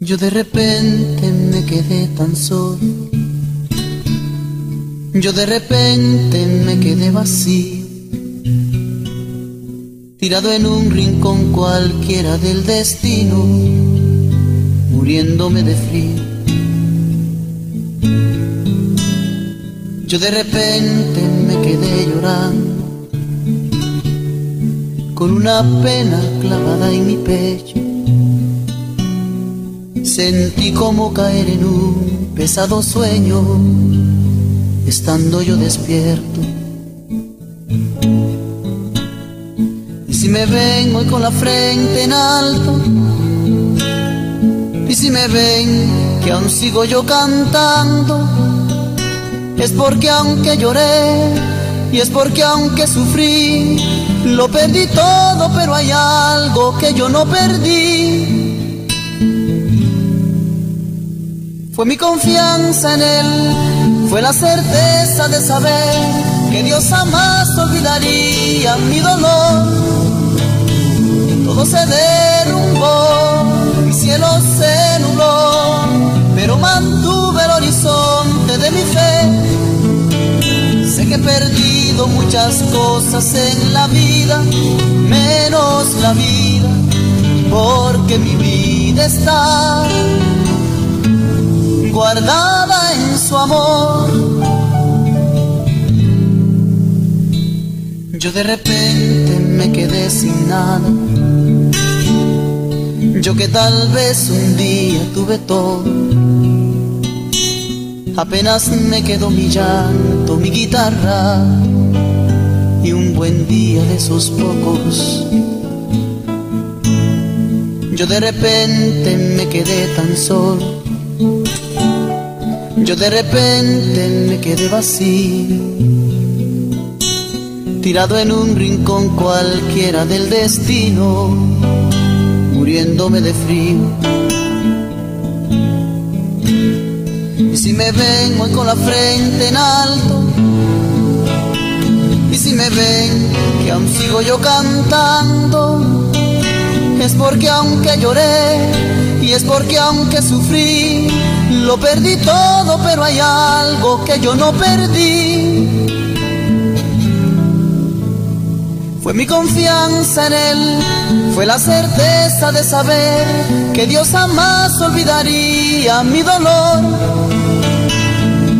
Yo de repente me quedé tan solo. Yo de repente me quedé vacío. Tirado en un rincón cualquiera del destino, muriéndome de frío. Yo de repente me quedé llorando, con una pena clavada en mi pecho Sentí como caer en un pesado sueño, estando yo despierto. Y si me ven hoy con la frente en alto, y si me ven que aún sigo yo cantando, es porque aunque lloré, y es porque aunque sufrí, lo perdí todo, pero hay algo que yo no perdí Fue mi confianza en Él, fue la certeza de saber que Dios jamás olvidaría mi dolor. Todo se derrumbó, mi cielo se nubló, pero mantuve el horizonte de mi fe. Sé que he muchas cosas en la vida, menos la vida, porque mi vida está guardada en su amor. Yo de repente me quedé sin nada. Yo que tal vez un día tuve todo. Apenas me quedó mi llanto, mi guitarra y un buen día de esos pocos. Yo de repente me quedé tan solo yo de repente me quedé vacío, tirado en un rincón cualquiera del destino, muriéndome de frío. Y si me ven hoy con la frente en alto, y si me ven que aún sigo yo cantando, es porque aunque lloré y es porque aunque sufrí, lo perdí todo, pero hay algo que yo no perdí. Fue mi confianza en Él, fue la certeza de saber que Dios jamás olvidaría mi dolor.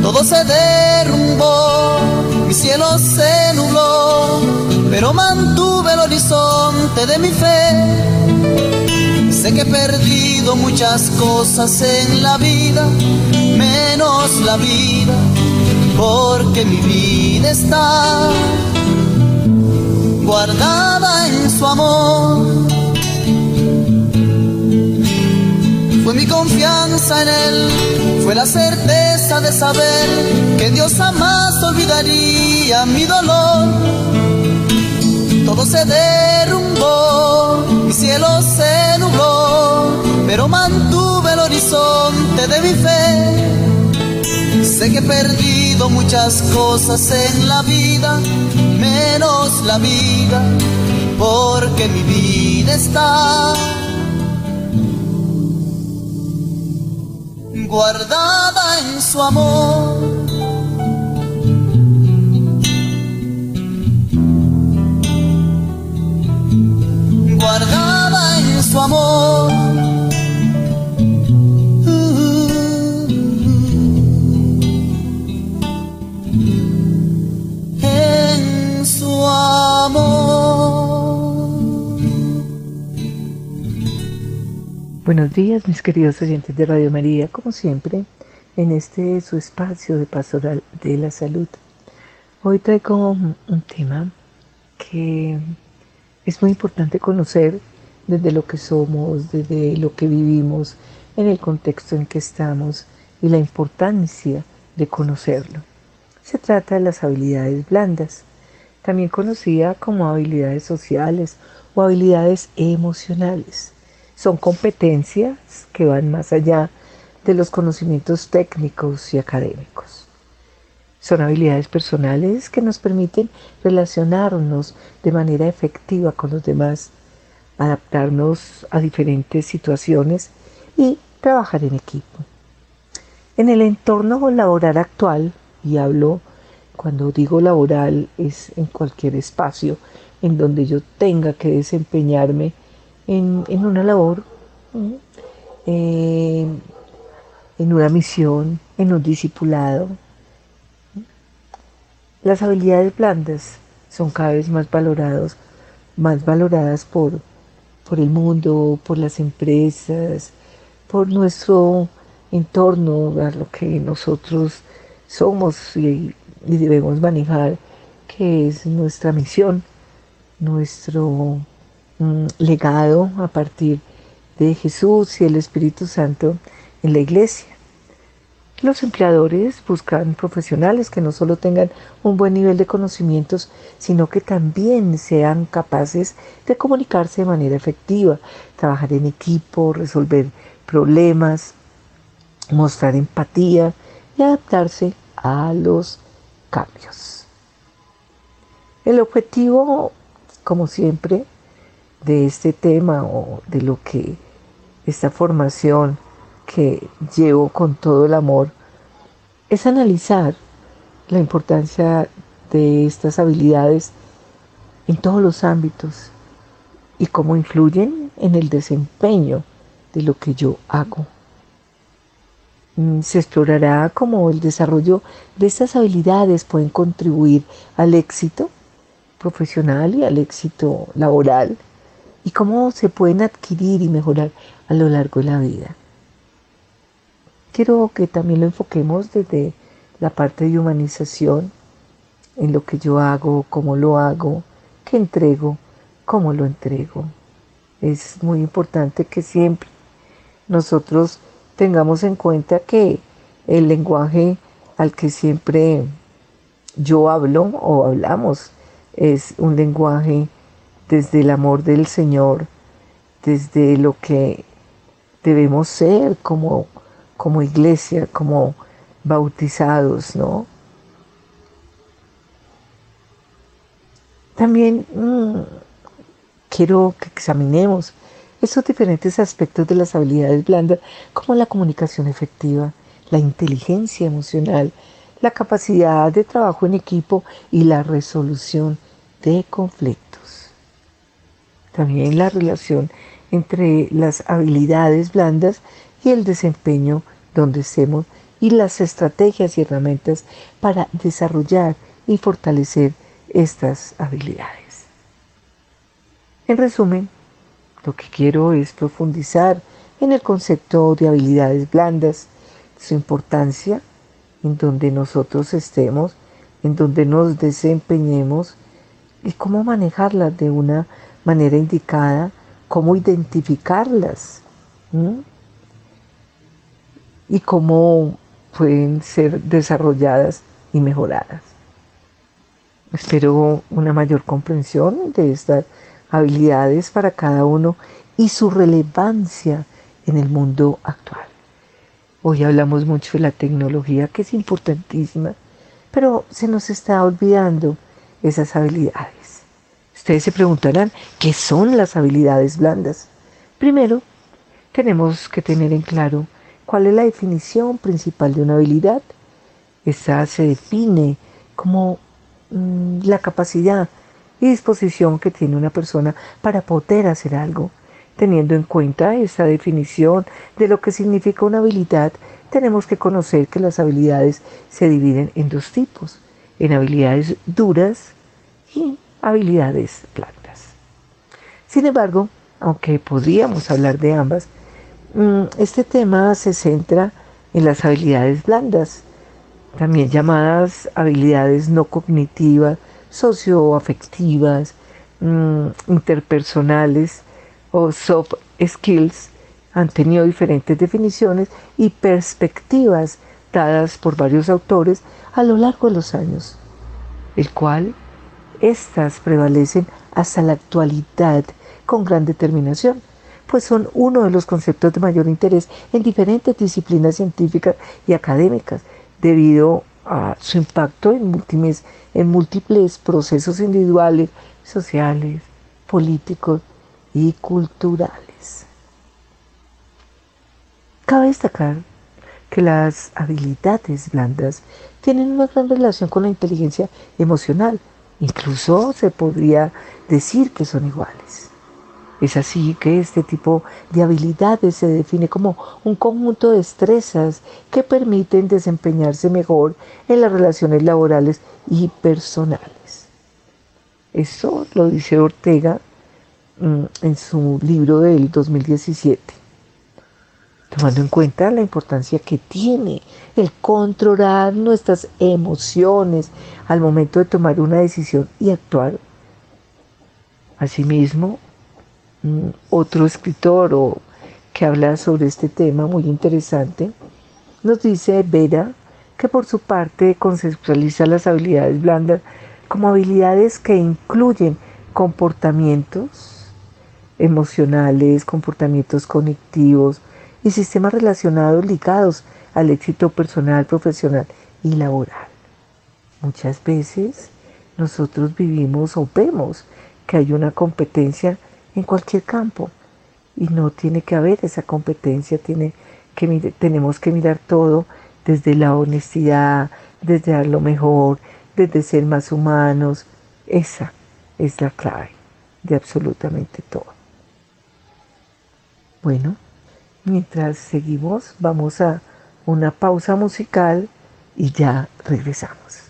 Todo se derrumbó, mi cielo se de mi fe Sé que he perdido muchas cosas en la vida, menos la vida, porque mi vida está guardada en su amor. Fue mi confianza en Él, fue la certeza de saber que Dios jamás olvidaría mi dolor. Todo se derrumbó, mi cielo se nubló pero mantuve el horizonte de mi fe. Sé que he perdido muchas cosas en la vida, menos la vida, porque mi vida está guardada en su amor. Guardada en su amor. Buenos días, mis queridos oyentes de Radio María, como siempre, en este su espacio de pastoral de la salud. Hoy traigo un tema que es muy importante conocer desde lo que somos, desde lo que vivimos, en el contexto en que estamos y la importancia de conocerlo. Se trata de las habilidades blandas, también conocida como habilidades sociales o habilidades emocionales son competencias que van más allá de los conocimientos técnicos y académicos. Son habilidades personales que nos permiten relacionarnos de manera efectiva con los demás, adaptarnos a diferentes situaciones y trabajar en equipo. En el entorno laboral actual, y hablo cuando digo laboral es en cualquier espacio en donde yo tenga que desempeñarme en, una labor, eh, en una misión, en un discipulado. Las habilidades blandas son cada vez más valorados, más valoradas por, por el mundo, por las empresas, por nuestro entorno, a lo que nosotros somos y, debemos manejar, que es nuestra misión, nuestro mm, legado a partir de Jesús y el Espíritu Santo en la iglesia. Los empleadores buscan profesionales que no solo tengan un buen nivel de conocimientos, sino que también sean capaces de comunicarse de manera efectiva, trabajar en equipo, resolver problemas, mostrar empatía y adaptarse a los cambios. El objetivo, como siempre, de este tema o de lo que esta formación que llevo con todo el amor es analizar la importancia de estas habilidades en todos los ámbitos y cómo influyen en el desempeño de lo que yo hago. Mm, se explorará cómo el desarrollo de estas habilidades pueden contribuir al éxito profesional y al éxito laboral y cómo se pueden adquirir y mejorar a lo largo de la vida. Quiero que también lo enfoquemos desde la parte de humanización, en lo que yo hago, cómo lo hago, qué entrego, cómo lo entrego. Es muy importante que siempre nosotros tengamos en cuenta que el lenguaje al que siempre yo hablo o hablamos es un lenguaje desde el amor del Señor, desde lo que debemos ser como, como iglesia, como bautizados, ¿no? También mm, quiero que examinemos esos diferentes aspectos de las habilidades blandas, como la comunicación efectiva, la inteligencia emocional, la capacidad de trabajo en equipo y la resolución de conflictos. También la relación entre las habilidades blandas y el desempeño donde estemos y las estrategias y herramientas para desarrollar y fortalecer estas habilidades. En resumen, lo que quiero es profundizar en el concepto de habilidades blandas, su importancia, en donde nosotros estemos, en donde nos desempeñemos y cómo manejarlas de una manera indicada, cómo identificarlas y cómo pueden ser desarrolladas y mejoradas. Espero una mayor comprensión de estas habilidades para cada uno y su relevancia en el mundo actual. Hoy hablamos mucho de la tecnología, que es importantísima, pero se nos está olvidando esas habilidades. Ustedes se preguntarán, ¿qué son las habilidades blandas? Primero, tenemos que tener en claro cuál es la definición principal de una habilidad. Esa se define como mm, la capacidad y disposición que tiene una persona para poder hacer algo. Teniendo en cuenta esa definición de lo que significa una habilidad, tenemos que conocer que las habilidades se dividen en dos tipos, en habilidades duras y habilidades blandas. Sin embargo, aunque podríamos hablar de ambas, este tema se centra en las habilidades blandas, también llamadas habilidades no cognitivas, socioafectivas, mm, interpersonales o soft skills. Han tenido diferentes definiciones y perspectivas dadas por varios autores a lo largo de los años, el cual estas prevalecen hasta la actualidad con gran determinación, pues son uno de los conceptos de mayor interés en diferentes disciplinas científicas y académicas, debido su impacto en múltiples, en múltiples procesos individuales, sociales, políticos y culturales. Cabe destacar que las habilidades blandas tienen una gran relación con la inteligencia emocional, incluso se podría decir que son iguales. Es así que este tipo de habilidades se define como un conjunto de destrezas que permiten desempeñarse mejor en las relaciones laborales y personales. Eso lo dice Ortega mm, en su libro del 2017. Tomando en cuenta la importancia que tiene el controlar nuestras emociones al momento de tomar una decisión y actuar. Asimismo, otro escritor que habla sobre este tema muy interesante, nos dice Vera que por su parte conceptualiza las habilidades blandas como habilidades que incluyen comportamientos emocionales, comportamientos cognitivos y sistemas relacionados ligados al éxito personal, profesional y laboral. Muchas veces nosotros vivimos o vemos que hay una competencia en cualquier campo. Y no tiene que haber esa competencia, tiene que, tenemos que mirar todo desde la honestidad, desde dar lo mejor, desde ser más humanos. Esa es la clave de absolutamente todo. Bueno, mientras seguimos, vamos a una pausa musical y ya regresamos.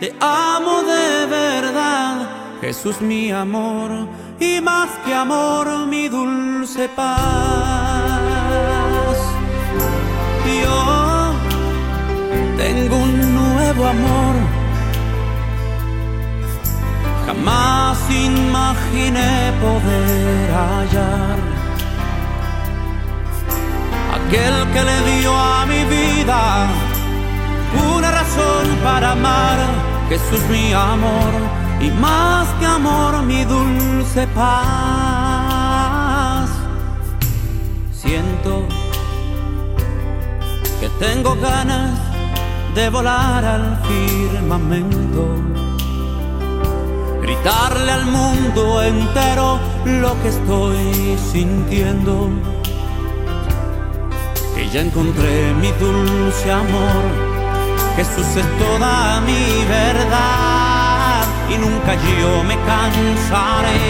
Te amo de verdad, Jesús mi amor, y más que amor mi dulce paz. Yo tengo un nuevo amor, jamás imaginé poder hallar aquel que le dio a mi vida una razón para amar. Jesús mi amor y más que amor mi dulce paz. Siento que tengo ganas de volar al firmamento, gritarle al mundo entero lo que estoy sintiendo ya encontré mi dulce amor. Jesús es toda mi verdad y nunca yo me cansaré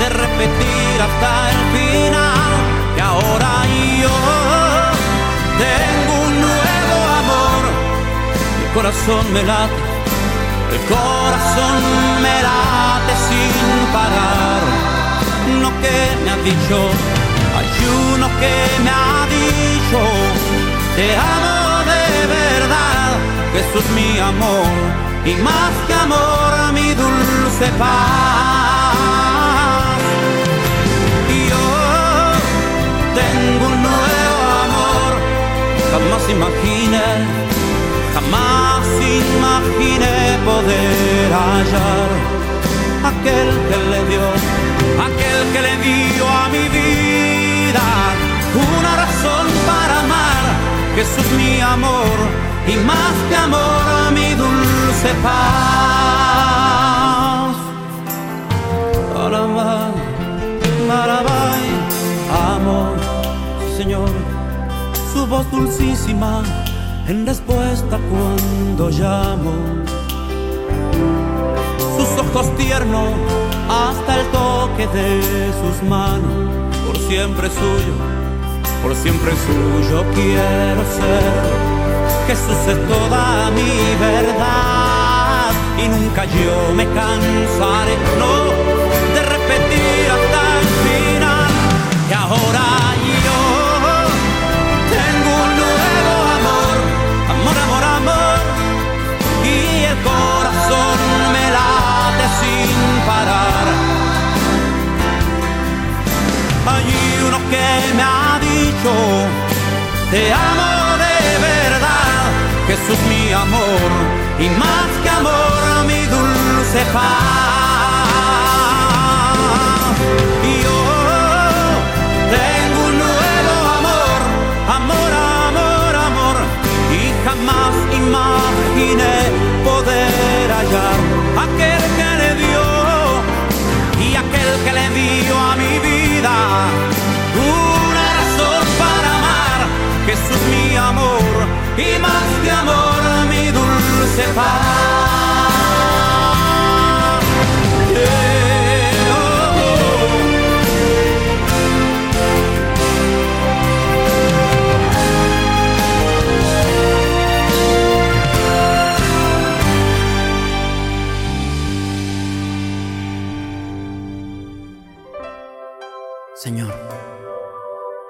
de repetir hasta el final que ahora yo tengo un nuevo amor. Mi corazón me late, el corazón me late sin parar. Lo que me ha dicho hay uno que me ha dicho, te amo Jesús mi amor, y más que amor mi dulce paz. Yo tengo un nuevo amor, jamás imaginé, jamás imaginé poder hallar aquel que le dio, aquel que le dio a mi vida Jesús mi amor y más que amor mi dulce paz. Alabay, alabay, amo, Señor, su voz dulcísima en respuesta cuando llamo. Sus ojos tiernos hasta el toque de sus manos por siempre suyo, por siempre suyo quiero ser. Jesús es toda mi verdad y nunca yo me cansaré, no, de repetir hasta el final que ahora yo tengo un nuevo amor, amor, amor, amor y el corazón me late sin parar. Hay uno que te amo Jesús mi amor y más que amor mi dulce paz. Y yo tengo un nuevo amor, amor, amor, amor y jamás imaginé poder hallar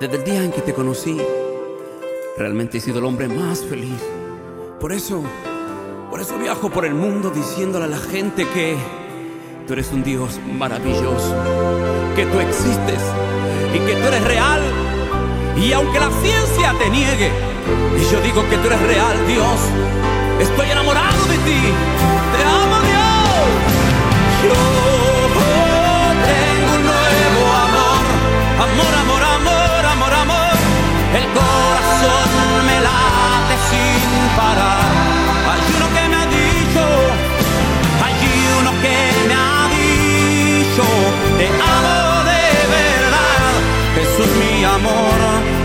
desde el día en que te conocí, Realmente he sido el hombre más feliz. Por eso, por eso viajo por el mundo diciéndole a la gente que tú eres un Dios maravilloso, que tú existes y que tú eres real. Y aunque la ciencia te niegue, y yo digo que tú eres real, Dios, estoy enamorado de ti. El me late sin parar. Hay uno que me ha dicho, hay uno que me ha dicho, te amo de verdad, Jesús mi amor,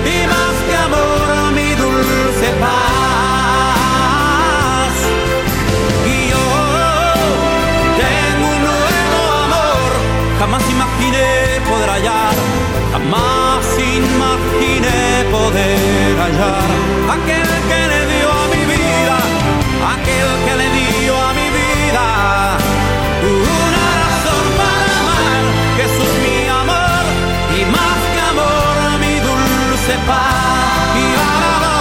y más que amor mi dulce paz. Y yo tengo un nuevo amor, jamás imaginé poder hallar, jamás imaginé poder hallar aquel que le dio a mi vida, aquel que le dio a mi vida una razón para amar. Jesús mi amor y más que amor mi dulce paz. Y ahora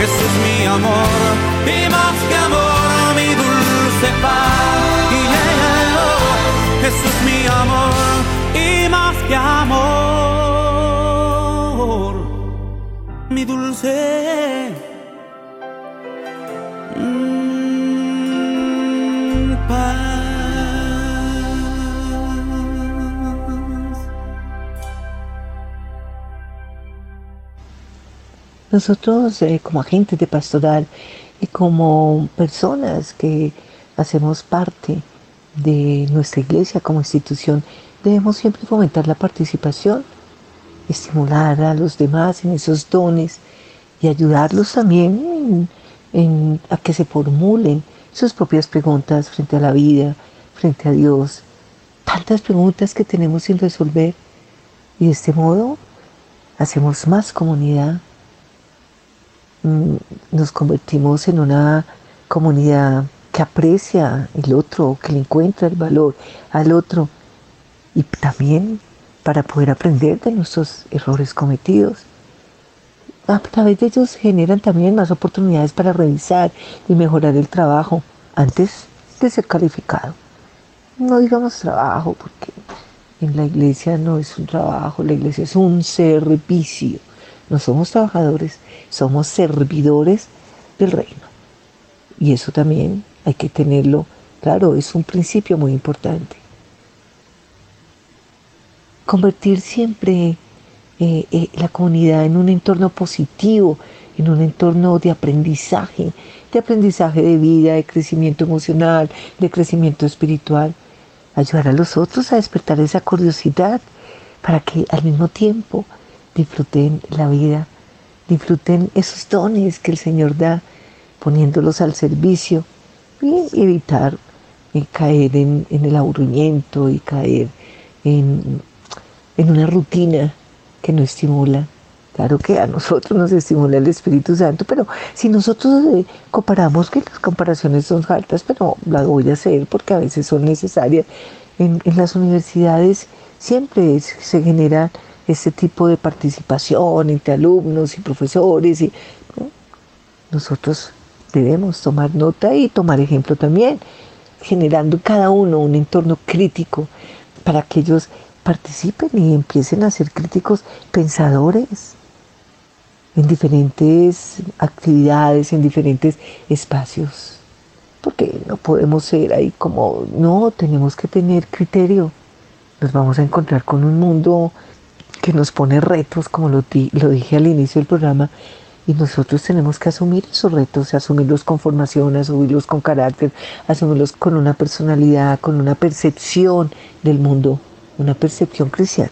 Jesús mi amor y más que amor mi dulce paz. Y Jesús mi amor dulce. Mm, Nosotros eh, como agentes de pastoral y como personas que hacemos parte de nuestra iglesia como institución, debemos siempre fomentar la participación estimular a los demás en esos dones y ayudarlos también a que se formulen sus propias preguntas frente a la vida, frente a Dios. Tantas preguntas que tenemos sin resolver y de este modo hacemos más comunidad. Mm, nos convertimos en una comunidad que aprecia el otro, que le encuentra el valor al otro y también para poder aprender de nuestros errores cometidos. A través de ellos generan también más oportunidades para revisar y mejorar el trabajo antes de ser calificado. No digamos trabajo porque en la iglesia no es un trabajo, la iglesia es un servicio. No somos trabajadores, somos servidores del reino. Y eso también hay que tenerlo claro, es un principio muy importante convertir siempre eh, eh, la comunidad en un entorno positivo, en un entorno de aprendizaje, de aprendizaje de vida, de crecimiento emocional, de crecimiento espiritual. Ayudar a los otros a despertar esa curiosidad para que al mismo tiempo disfruten la vida, disfruten esos dones que el Señor da, poniéndolos al servicio y evitar eh, caer en el aburrimiento y caer en en una rutina que no estimula. Claro que a nosotros nos estimula el Espíritu Santo, pero si nosotros eh, comparamos, que las comparaciones son altas, pero las voy a hacer porque a veces son necesarias, en, las universidades siempre se genera este tipo de participación entre alumnos y profesores y nosotros debemos tomar nota y tomar ejemplo también, generando cada uno un entorno crítico para que ellos participen y empiecen a ser críticos pensadores en diferentes actividades, en diferentes espacios. Porque no podemos ser ahí como, no, tenemos que tener criterio. Nos vamos a encontrar con un mundo que nos pone retos, como lo, lo dije al inicio del programa, y nosotros tenemos que asumir esos retos, asumirlos con formación, asumirlos con carácter, asumirlos con una personalidad, con una percepción del mundo, una percepción cristiana.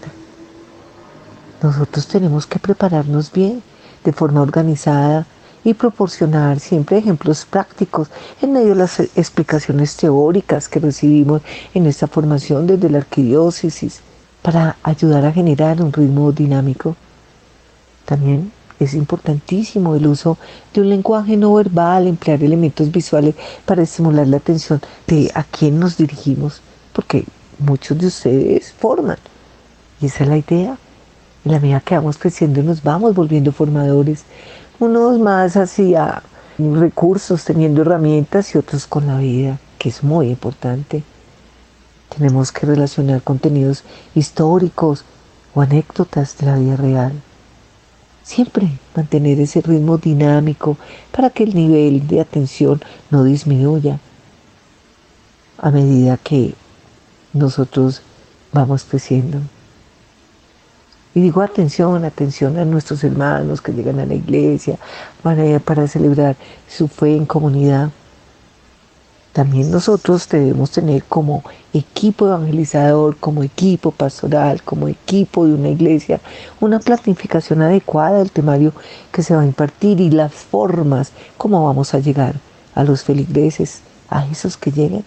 Nosotros tenemos que prepararnos bien de forma organizada y proporcionar siempre ejemplos prácticos en medio de las explicaciones teóricas que recibimos en esta formación desde la arquidiócesis para ayudar a generar un ritmo dinámico. También es importantísimo el uso de un lenguaje no verbal, emplear elementos visuales para estimular la atención de a quién nos dirigimos, porque muchos de ustedes forman. Y esa es la idea, en la medida que vamos creciendo nos vamos volviendo formadores, unos más hacia recursos, teniendo herramientas y otros con la vida, que es muy importante. Tenemos que relacionar contenidos históricos o anécdotas de la vida real. Siempre mantener ese ritmo dinámico para que el nivel de atención no disminuya a medida que nosotros vamos creciendo. Y digo atención, atención a nuestros hermanos que llegan a la iglesia para, para celebrar su fe en comunidad. También nosotros debemos tener como equipo evangelizador, como equipo pastoral, como equipo de una iglesia, una planificación adecuada del temario que se va a impartir y las formas, cómo vamos a llegar a los feligreses, a esos que llegan.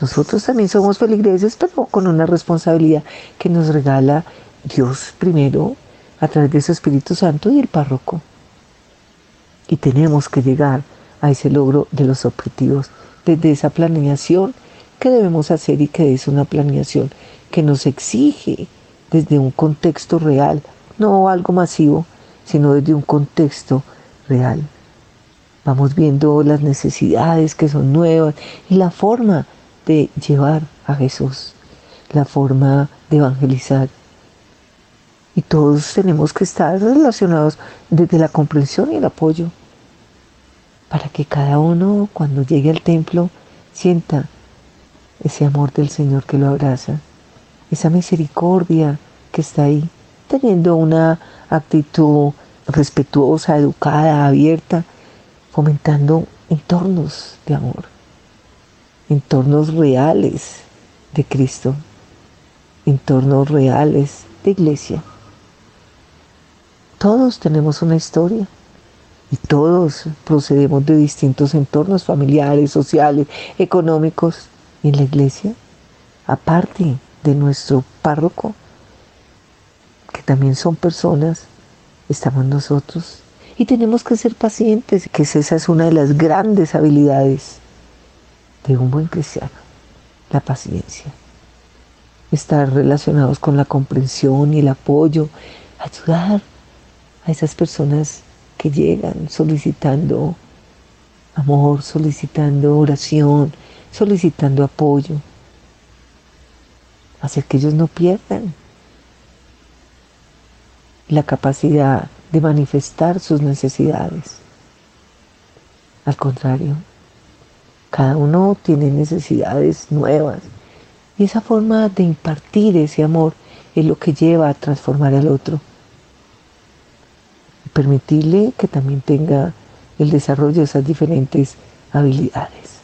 Nosotros también somos feligreses, pero con una responsabilidad que nos regala Dios primero a través de su Espíritu Santo y el párroco. Y tenemos que llegar a ese logro de los objetivos desde esa planeación que debemos hacer y que es una planeación que nos exige desde un contexto real, no algo masivo, sino desde un contexto real. Vamos viendo las necesidades que son nuevas y la forma de llevar a Jesús, la forma de evangelizar. Y todos tenemos que estar relacionados desde la comprensión y el apoyo para que cada uno cuando llegue al templo sienta ese amor del Señor que lo abraza, esa misericordia que está ahí, teniendo una actitud respetuosa, educada, abierta, fomentando entornos de amor, entornos reales de Cristo, entornos reales de iglesia. Todos tenemos una historia y todos procedemos de distintos entornos familiares, sociales, económicos. en la iglesia, aparte de nuestro párroco, que también son personas, estamos nosotros. Y tenemos que ser pacientes, que esa es una de las grandes habilidades de un buen cristiano, la paciencia. Estar relacionados con la comprensión y el apoyo, ayudar a esas personas que llegan solicitando amor, solicitando oración, solicitando apoyo. Hacer que ellos no pierdan la capacidad de manifestar sus necesidades. Al contrario, cada uno tiene necesidades nuevas. Y esa forma de impartir ese amor es lo que lleva a transformar al otro. Permitirle que también tenga el desarrollo de esas diferentes habilidades.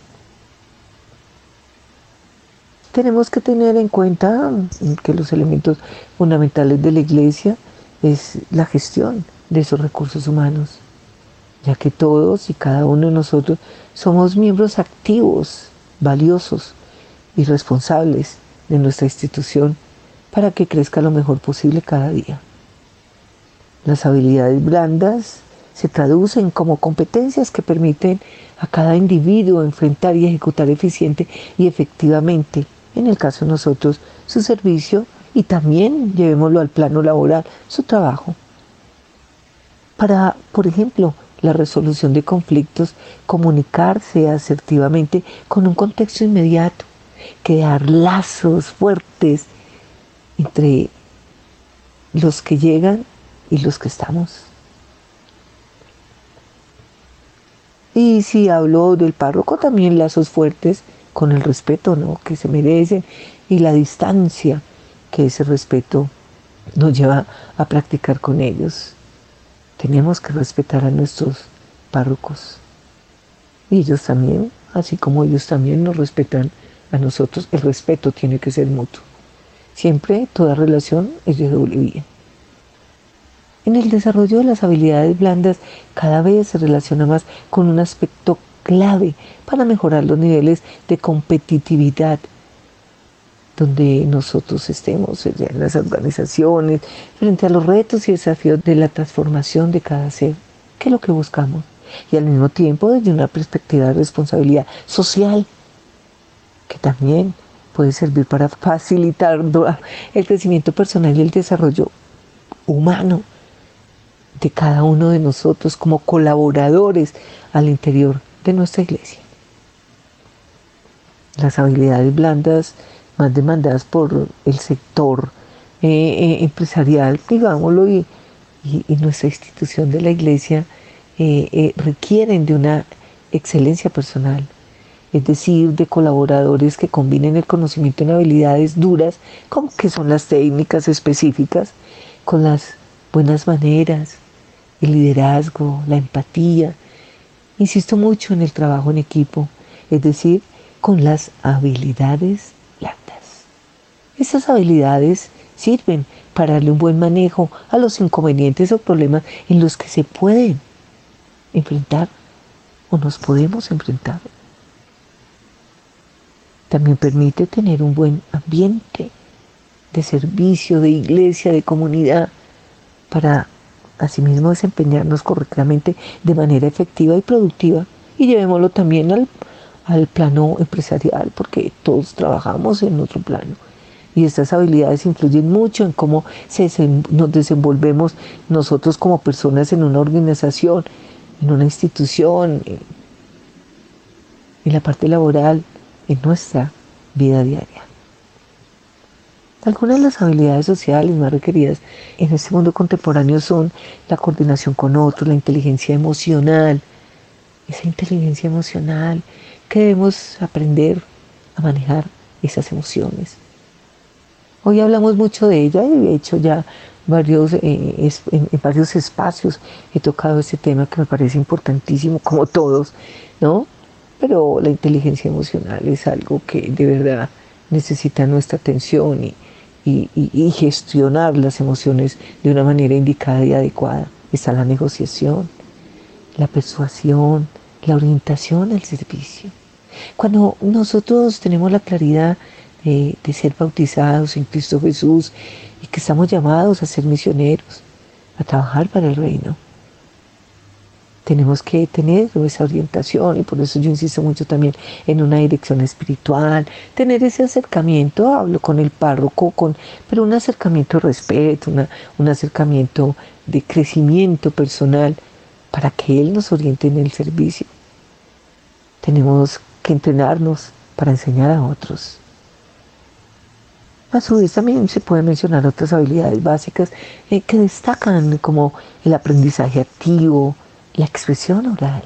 Tenemos que tener en cuenta que los elementos fundamentales de la iglesia es la gestión de esos recursos humanos, ya que todos y cada uno de nosotros somos miembros activos, valiosos y responsables de nuestra institución para que crezca lo mejor posible cada día. Las habilidades blandas se traducen como competencias que permiten a cada individuo enfrentar y ejecutar eficiente y efectivamente, en el caso de nosotros, su servicio y también, llevémoslo al plano laboral, su trabajo. Para, por ejemplo, la resolución de conflictos, comunicarse asertivamente con un contexto inmediato, crear lazos fuertes entre los que llegan y los que estamos. Y si hablo del párroco, también lazos fuertes con el respeto ¿no? que se merecen y la distancia que ese respeto nos lleva a practicar con ellos. Tenemos que respetar a nuestros párrocos. Y ellos también, así como ellos también nos respetan a nosotros, el respeto tiene que ser mutuo. Siempre toda relación es de doble vía. En el desarrollo de las habilidades blandas cada vez se relaciona más con un aspecto clave para mejorar los niveles de competitividad donde nosotros estemos en las organizaciones, frente a los retos y desafíos de la transformación de cada ser, que es lo que buscamos, y al mismo tiempo desde una perspectiva de responsabilidad social, que también puede servir para facilitar el crecimiento personal y el desarrollo humano de cada uno de nosotros como colaboradores al interior de nuestra iglesia. Las habilidades blandas más demandadas por el sector eh, eh, empresarial, digámoslo, y, nuestra institución de la iglesia eh, requieren de una excelencia personal, es decir, de colaboradores que combinen el conocimiento en habilidades duras, como que son las técnicas específicas, con las buenas maneras, el liderazgo, la empatía. Insisto mucho en el trabajo en equipo, es decir, con las habilidades. Estas habilidades sirven para darle un buen manejo a los inconvenientes o problemas en los que se pueden enfrentar o nos podemos enfrentar. También permite tener un buen ambiente de servicio, de iglesia, de comunidad, para asimismo desempeñarnos correctamente de manera efectiva y productiva y llevémoslo también al, al plano empresarial porque todos trabajamos en otro plano y estas habilidades influyen mucho en cómo nos desenvolvemos nosotros como personas en una organización, en una institución, en la parte laboral, en nuestra vida diaria. Algunas de las habilidades sociales más requeridas en este mundo contemporáneo son la coordinación con otros, la inteligencia emocional, esa inteligencia emocional que debemos aprender a manejar esas emociones. Hoy hablamos mucho de ella y he hecho ya varios, eh, en, varios espacios he tocado este tema que me parece importantísimo, como todos, ¿no? Pero la inteligencia emocional es algo que de verdad necesita nuestra atención y, y, gestionar las emociones de una manera indicada y adecuada. Está la negociación, la persuasión, la orientación al servicio. Cuando nosotros tenemos la claridad de, ser bautizados en Cristo Jesús y que estamos llamados a ser misioneros, a trabajar para el reino, tenemos que tener esa orientación y por eso yo insisto mucho también en una dirección espiritual, tener ese acercamiento, hablo con el párroco, con, pero un acercamiento de respeto, un acercamiento de crecimiento personal para que Él nos oriente en el servicio. Tenemos que entrenarnos para enseñar a otros. A su vez también se pueden mencionar otras habilidades básicas eh, que destacan como el aprendizaje activo, la expresión oral,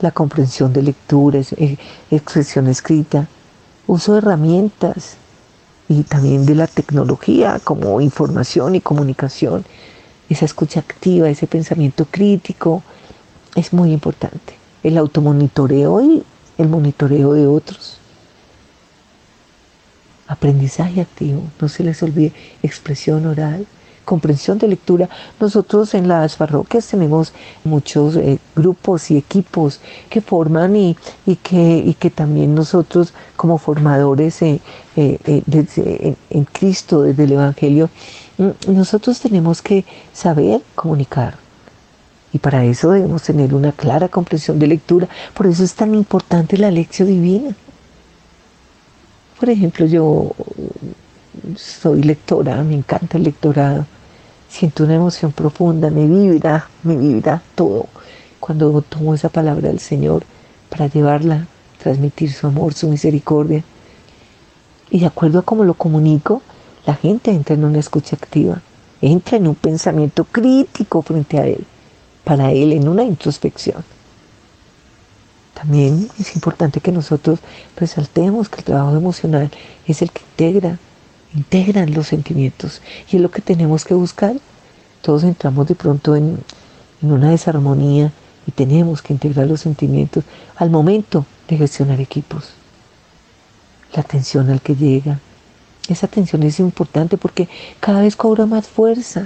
la comprensión de lecturas, eh, expresión escrita, uso de herramientas y también de la tecnología como información y comunicación, esa escucha activa, ese pensamiento crítico, es muy importante. El automonitoreo y el monitoreo de otros. Aprendizaje activo, no se les olvide expresión oral, comprensión de lectura. Nosotros en las parroquias tenemos muchos eh, grupos y equipos que forman y, que, que también nosotros como formadores eh, eh, en, en Cristo, desde el Evangelio, mm, nosotros tenemos que saber comunicar. Y para eso debemos tener una clara comprensión de lectura. Por eso es tan importante la lección divina. Por ejemplo, yo soy lectora, me encanta el lectorado, siento una emoción profunda, me vibra, me vibra todo cuando tomo esa palabra del Señor para llevarla, transmitir su amor, su misericordia. Y de acuerdo a cómo lo comunico, la gente entra en una escucha activa, entra en un pensamiento crítico frente a Él, para Él, en una introspección. También es importante que nosotros resaltemos que el trabajo emocional es el que integra integran los sentimientos y es lo que tenemos que buscar. Todos entramos de pronto en, una desarmonía y tenemos que integrar los sentimientos al momento de gestionar equipos. La atención al que llega. Esa atención es importante porque cada vez cobra más fuerza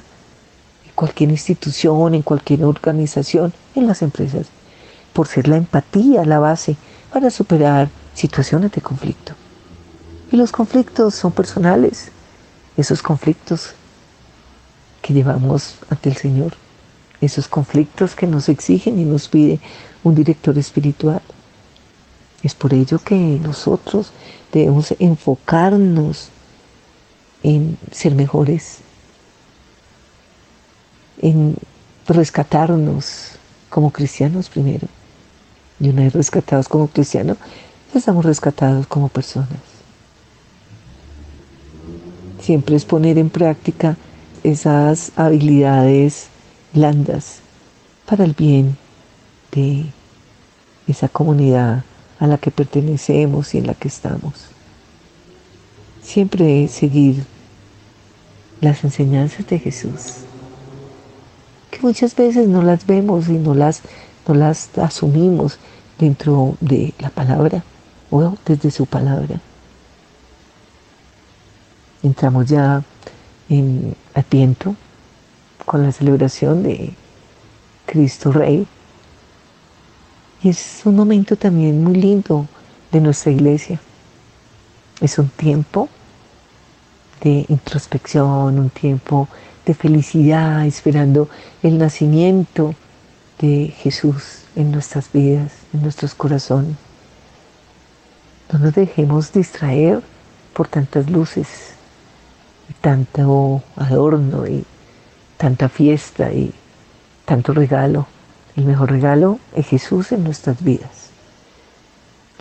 en cualquier institución, en cualquier organización, en las empresas, por ser la empatía la base para superar situaciones de conflicto. Y los conflictos son personales, esos conflictos que llevamos ante el Señor, esos conflictos que nos exigen y nos pide un director espiritual. Es por ello que nosotros debemos enfocarnos en ser mejores, en rescatarnos como cristianos primero. Y una vez rescatados como cristianos, estamos rescatados como personas siempre es poner en práctica esas habilidades blandas para el bien de esa comunidad a la que pertenecemos y en la que estamos. Siempre seguir las enseñanzas de Jesús, que muchas veces no las vemos y no las, no las asumimos dentro de la palabra o desde su palabra entramos ya en Adviento con la celebración de Cristo Rey. Y es un momento también muy lindo de nuestra iglesia. Es un tiempo de introspección, un tiempo de felicidad, esperando el nacimiento de Jesús en nuestras vidas, en nuestros corazones. No nos dejemos distraer por tantas luces, tanto adorno y tanta fiesta y tanto regalo. El mejor regalo es Jesús en nuestras vidas.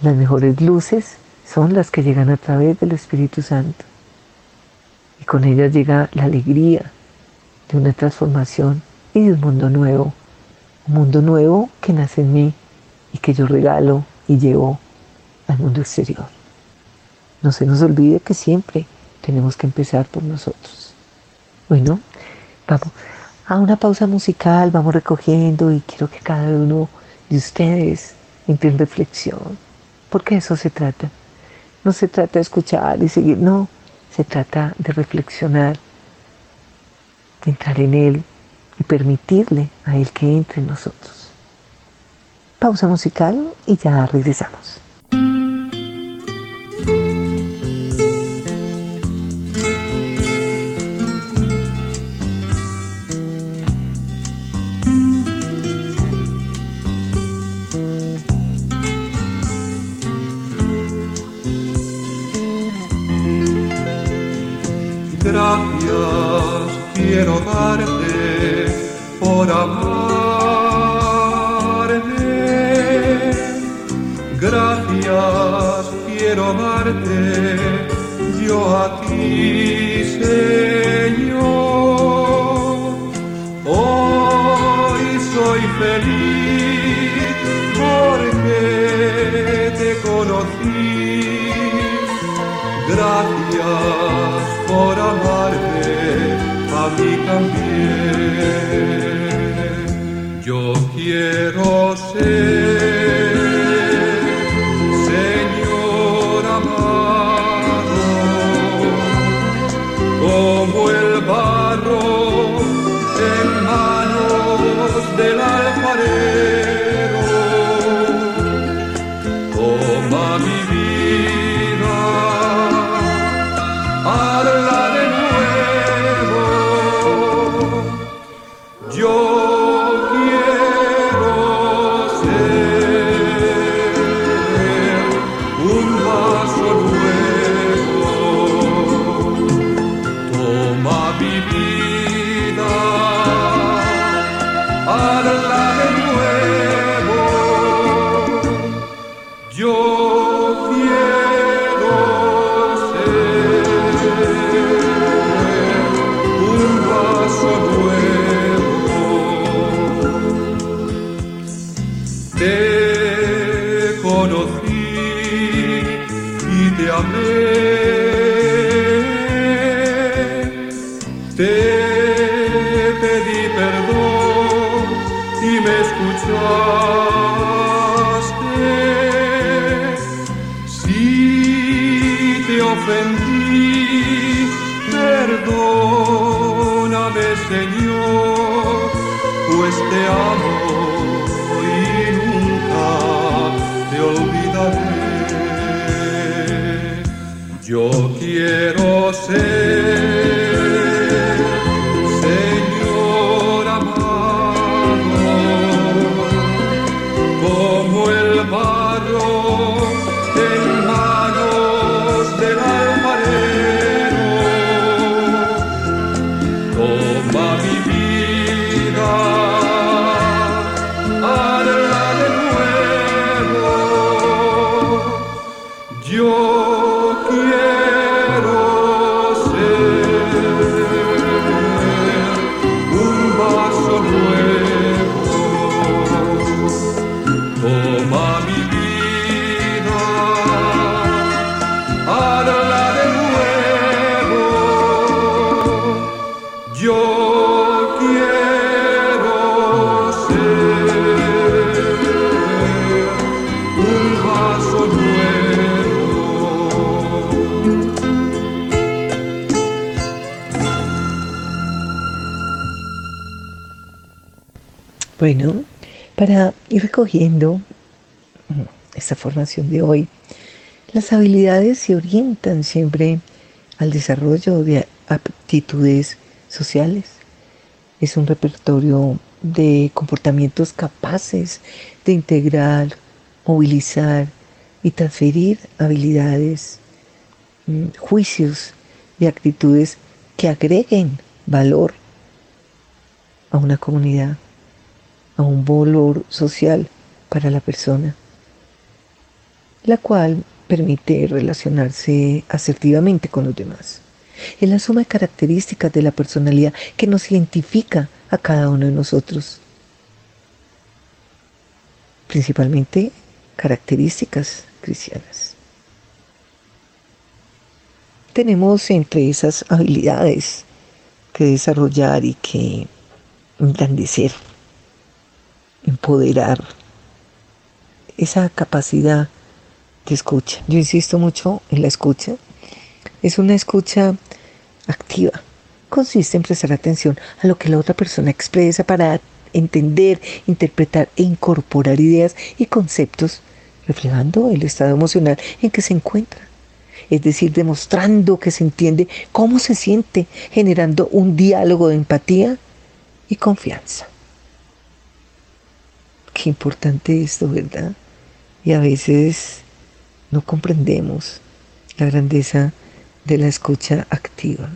Las mejores luces son las que llegan a través del Espíritu Santo. Y con ellas llega la alegría de una transformación y de un mundo nuevo. Un mundo nuevo que nace en mí y que yo regalo y llevo al mundo exterior. No se nos olvide que siempre tenemos que empezar por nosotros. Bueno, vamos a una pausa musical, vamos recogiendo y quiero que cada uno de ustedes entre en reflexión, porque eso se trata. No se trata de escuchar y seguir, no, se trata de reflexionar, de entrar en Él y permitirle a Él que entre en nosotros. Pausa musical y ya regresamos. Ser, para ir recogiendo mm, esta formación de hoy, las habilidades se orientan siempre al desarrollo de aptitudes sociales. Es un repertorio de comportamientos capaces de integrar, movilizar y transferir habilidades, mm, juicios y actitudes que agreguen valor a una comunidad a un valor social para la persona, la cual permite relacionarse asertivamente con los demás. Es la suma de características de la personalidad que nos identifica a cada uno de nosotros. Principalmente características cristianas. Tenemos entre esas habilidades que desarrollar y que engrandecer empoderar esa capacidad de escucha. Yo insisto mucho en la escucha. Es una escucha activa. Consiste en prestar atención a lo que la otra persona expresa para entender, interpretar e incorporar ideas y conceptos reflejando el estado emocional en que se encuentra. Es decir, demostrando que se entiende cómo se siente, generando un diálogo de empatía y confianza. Qué importante esto, ¿verdad? Y a veces no comprendemos la grandeza de la escucha activa.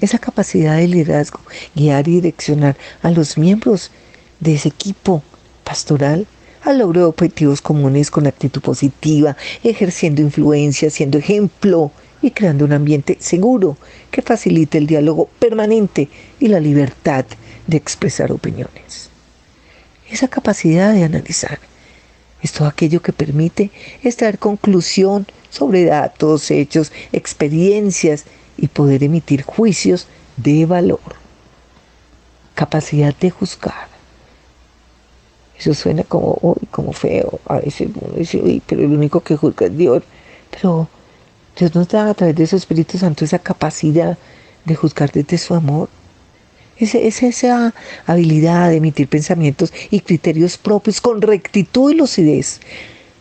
Esa capacidad de liderazgo, guiar y direccionar a los miembros de ese equipo pastoral al logro de objetivos comunes con actitud positiva, ejerciendo influencia, siendo ejemplo y creando un ambiente seguro que facilite el diálogo permanente y la libertad de expresar opiniones esa capacidad de analizar. Es todo aquello que permite extraer conclusión sobre datos, hechos, experiencias y poder emitir juicios de valor. Capacidad de juzgar. Eso suena como, como feo. A veces uno dice, uy, pero el único que juzga es Dios. Pero Dios nos da a través de su Espíritu Santo esa capacidad de juzgar desde su amor es, esa habilidad de emitir pensamientos y criterios propios con rectitud y lucidez,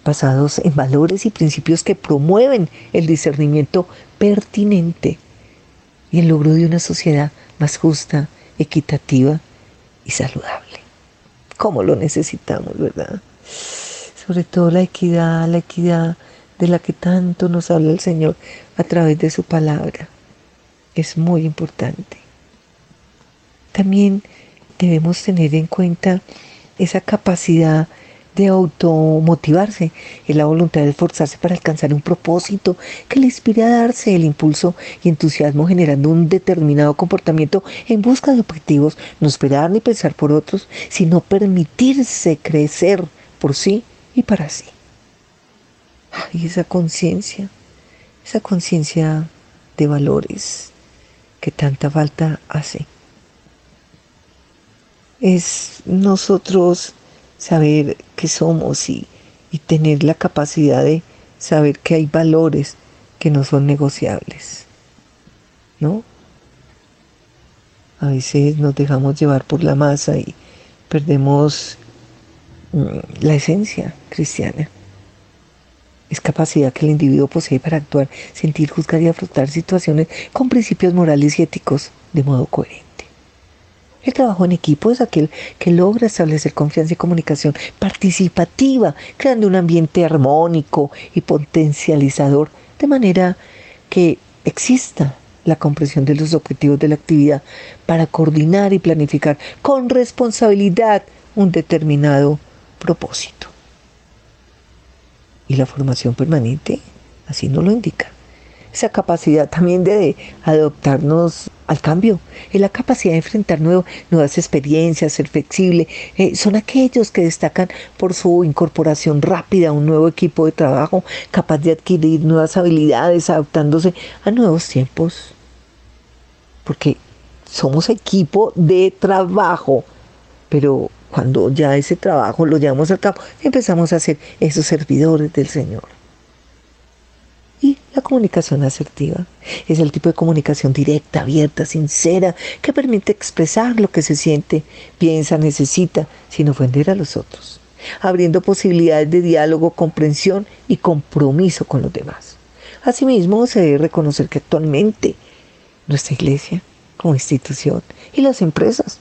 basados en valores y principios que promueven el discernimiento pertinente y el logro de una sociedad más justa, equitativa y saludable. ¿Cómo lo necesitamos, verdad? Sobre todo la equidad, la equidad de la que tanto nos habla el Señor a través de su palabra. es muy importante. También debemos tener en cuenta esa capacidad de automotivarse, es la voluntad de esforzarse para alcanzar un propósito que le inspire a darse el impulso y entusiasmo generando un determinado comportamiento en busca de objetivos, no esperar ni pensar por otros, sino permitirse crecer por sí y para sí. Y esa conciencia, esa conciencia de valores que tanta falta hace. Es nosotros saber que somos y, y tener la capacidad de saber que hay valores que no son negociables. ¿No? A veces nos dejamos llevar por la masa y perdemos mm, la esencia cristiana. Es capacidad que el individuo posee para actuar, sentir, juzgar y afrontar situaciones con principios morales y éticos de modo coherente. El trabajo en equipo es aquel que logra establecer confianza y comunicación participativa, creando un ambiente armónico y potencializador, de manera que exista la comprensión de los objetivos de la actividad para coordinar y planificar con responsabilidad un determinado propósito. Y la formación permanente así no lo indica esa capacidad también de adoptarnos al cambio, es la capacidad de enfrentar nuevas experiencias, ser flexible. Eh, son aquellos que destacan por su incorporación rápida a un nuevo equipo de trabajo, capaz de adquirir nuevas habilidades, adaptándose a nuevos tiempos. Porque somos equipo de trabajo, pero cuando ya ese trabajo lo llevamos a cabo, empezamos a ser esos servidores del Señor. Comunicación asertiva es el tipo de comunicación directa, abierta, sincera, que permite expresar lo que se siente, piensa, necesita, sin ofender a los otros, abriendo posibilidades de diálogo, comprensión y compromiso con los demás. Asimismo, se debe reconocer que actualmente nuestra iglesia, como institución, y las empresas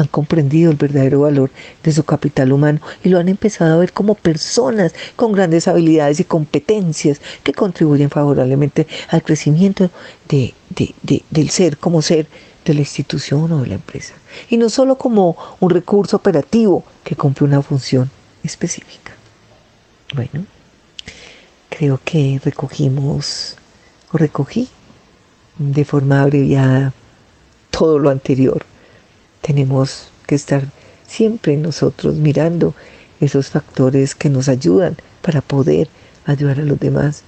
han comprendido el verdadero valor de su capital humano y lo han empezado a ver como personas con grandes habilidades y competencias que contribuyen favorablemente al crecimiento de, del ser como ser de la institución o de la empresa. Y no solo como un recurso operativo que cumple una función específica. Bueno, creo que recogimos o recogí de forma abreviada todo lo anterior tenemos que estar siempre nosotros mirando esos factores que nos ayudan para poder ayudar a los demás.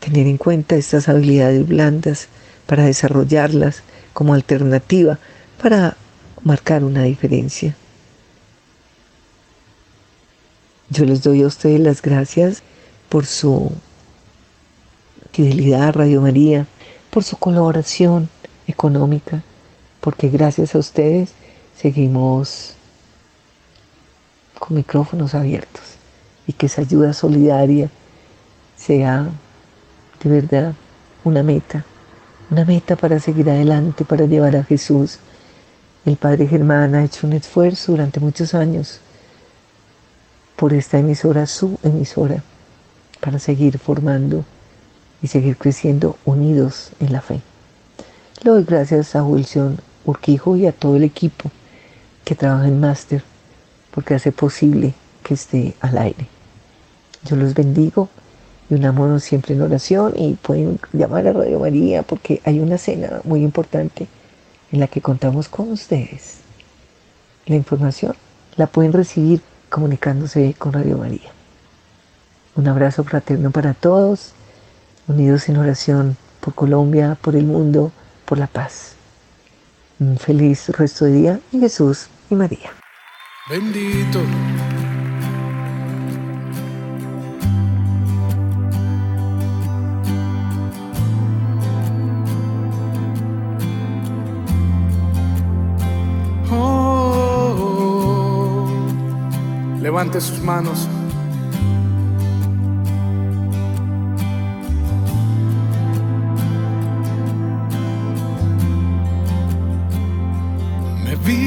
Tener en cuenta estas habilidades blandas para desarrollarlas como alternativa para marcar una diferencia. Yo les doy a ustedes las gracias por su fidelidad Radio María, por su colaboración económica, porque gracias a ustedes seguimos con micrófonos abiertos y que esa ayuda solidaria sea de verdad una meta, una meta para seguir adelante, para llevar a Jesús. El Padre Germán ha hecho un esfuerzo durante muchos años por esta emisora, su emisora, para seguir formando y seguir creciendo unidos en la fe. Le doy gracias a Wilson Urquijo y a todo el equipo que trabaja en Máster, porque hace posible que esté al aire. Yo los bendigo y unámonos siempre en oración y pueden llamar a Radio María porque hay una cena muy importante en la que contamos con ustedes. La información la pueden recibir comunicándose con Radio María. Un abrazo fraterno para todos, unidos en oración por Colombia, por el mundo, por la paz. Un feliz resto de día en Jesús y María. Bendito. Oh, levante sus manos.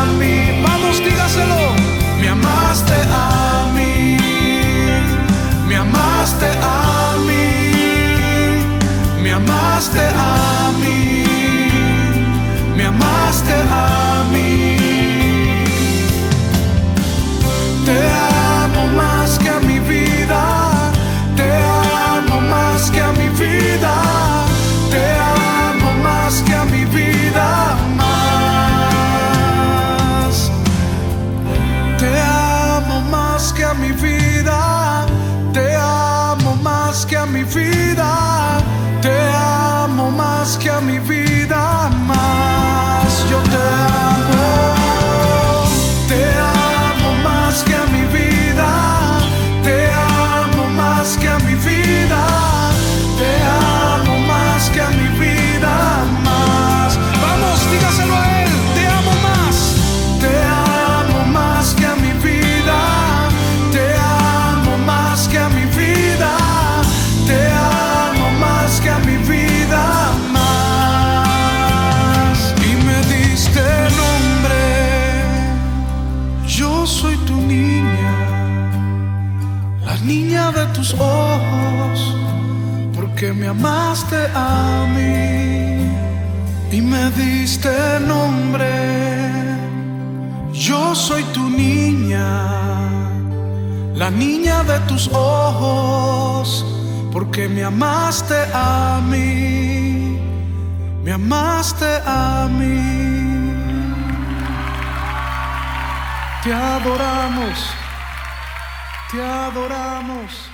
a mí. Vamos, dígaselo, me amaste a mí, diste nombre. Yo soy tu niña, la niña de tus ojos, porque me amaste a mí, me amaste a mí. Te adoramos, te adoramos.